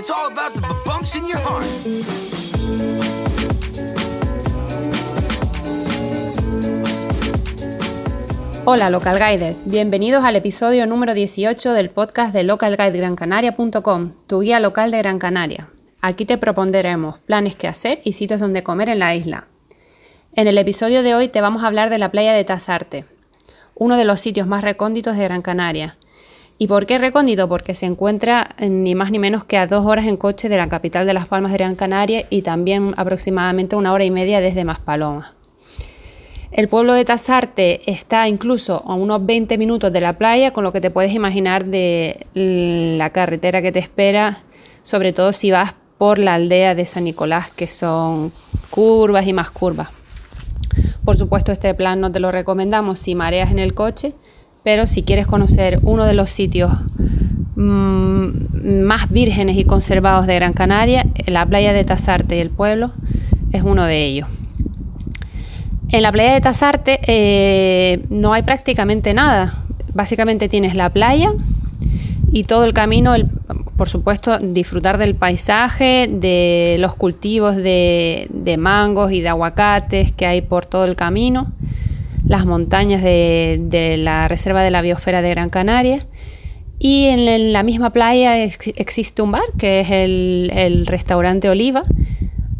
It's all about the bumps in your heart. Hola Local Guides, bienvenidos al episodio número 18 del podcast de localguidegrancanaria.com, tu guía local de Gran Canaria. Aquí te propondremos planes que hacer y sitios donde comer en la isla. En el episodio de hoy te vamos a hablar de la playa de Tasarte, uno de los sitios más recónditos de Gran Canaria. ¿Y por qué recóndito? Porque se encuentra ni más ni menos que a dos horas en coche de la capital de Las Palmas de Gran Canaria y también aproximadamente una hora y media desde Maspalomas. El pueblo de Tasarte está incluso a unos 20 minutos de la playa, con lo que te puedes imaginar de la carretera que te espera, sobre todo si vas por la aldea de San Nicolás, que son curvas y más curvas. Por supuesto, este plan no te lo recomendamos si mareas en el coche, pero si quieres conocer uno de los sitios mm, más vírgenes y conservados de Gran Canaria, la playa de Tasarte y el pueblo es uno de ellos. En la playa de Tasarte eh, no hay prácticamente nada. Básicamente tienes la playa y todo el camino, por supuesto, disfrutar del paisaje, de los cultivos de, mangos y de aguacates que hay por todo el camino, las montañas de, la Reserva de la Biosfera de Gran Canaria. Y en la misma playa existe un bar, que es el, el restaurante Oliva.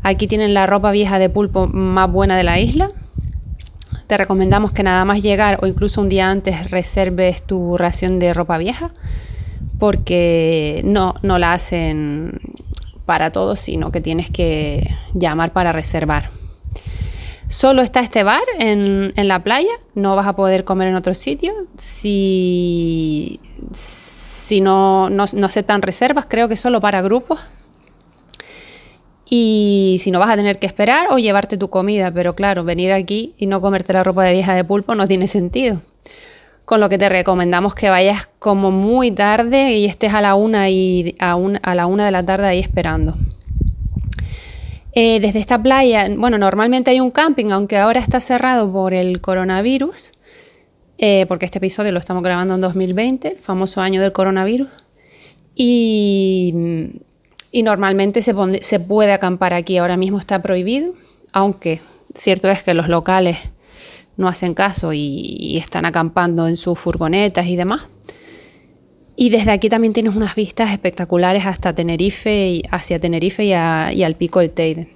Aquí tienen la ropa vieja de pulpo más buena de la isla te recomendamos que nada más llegar o incluso un día antes reserves tu ración de ropa vieja porque no, no la hacen para todos, sino que tienes que llamar para reservar. Solo está este bar en, la playa, no vas a poder comer en otro sitio. Si, si no, no, no aceptan reservas, creo que solo para grupos, y si no vas a tener que esperar o llevarte tu comida, pero claro, venir aquí y no comerte la ropa de vieja de pulpo no tiene sentido. Con lo que te recomendamos que vayas como muy tarde y estés a la una, y a, a la una de la tarde ahí esperando. Eh, desde esta playa, bueno, normalmente hay un camping, aunque ahora está cerrado por el coronavirus, eh, porque este episodio lo estamos grabando en 2020, el famoso año del coronavirus. Y y normalmente se puede acampar aquí, ahora mismo está prohibido, aunque cierto es que los locales no hacen caso y, están acampando en sus furgonetas y demás. Y desde aquí también tienes unas vistas espectaculares hasta Tenerife, y, hacia Tenerife y, al pico del Teide.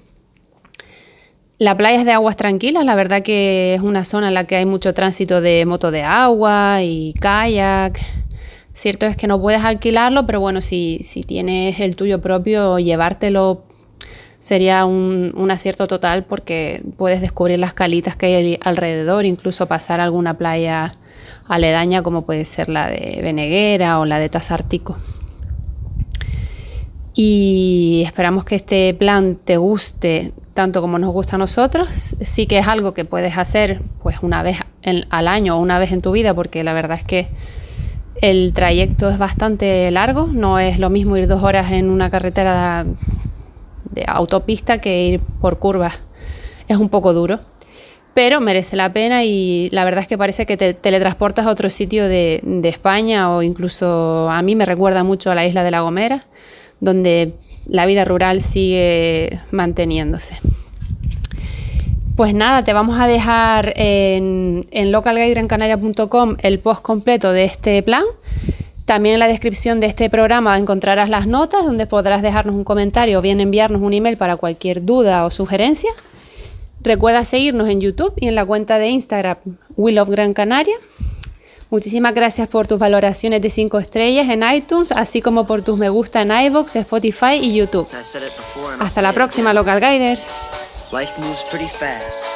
La playa es de aguas tranquilas, la verdad que es una zona en la que hay mucho tránsito de moto de agua y kayak Cierto es que no puedes alquilarlo, pero bueno, si, si tienes el tuyo propio, llevártelo sería un, un, acierto total porque puedes descubrir las calitas que hay alrededor, incluso pasar a alguna playa aledaña como puede ser la de Beneguera o la de Tazártico. Y esperamos que este plan te guste tanto como nos gusta a nosotros. Sí que es algo que puedes hacer pues una vez al año o una vez en tu vida porque la verdad es que el trayecto es bastante largo, no es lo mismo ir dos horas en una carretera de autopista que ir por curvas. Es un poco duro, pero merece la pena y la verdad es que parece que te teletransportas a otro sitio de, España o incluso a mí me recuerda mucho a la isla de La Gomera, donde la vida rural sigue manteniéndose. Pues nada, te vamos a dejar en, en el post completo de este plan. También en la descripción de este programa encontrarás las notas donde podrás dejarnos un comentario o bien enviarnos un email para cualquier duda o sugerencia. Recuerda seguirnos en YouTube y en la cuenta de Instagram We Love Gran Canaria. Muchísimas gracias por tus valoraciones de 5 estrellas en iTunes, así como por tus me gusta en iVoox, Spotify y YouTube. Hasta la próxima, Local Guiders. Life moves pretty fast.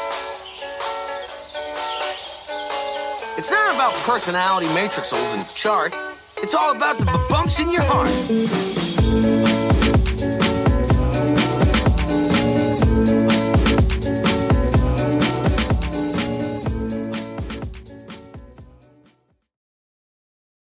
It's not about personality and charts. It's all about the bumps in your heart.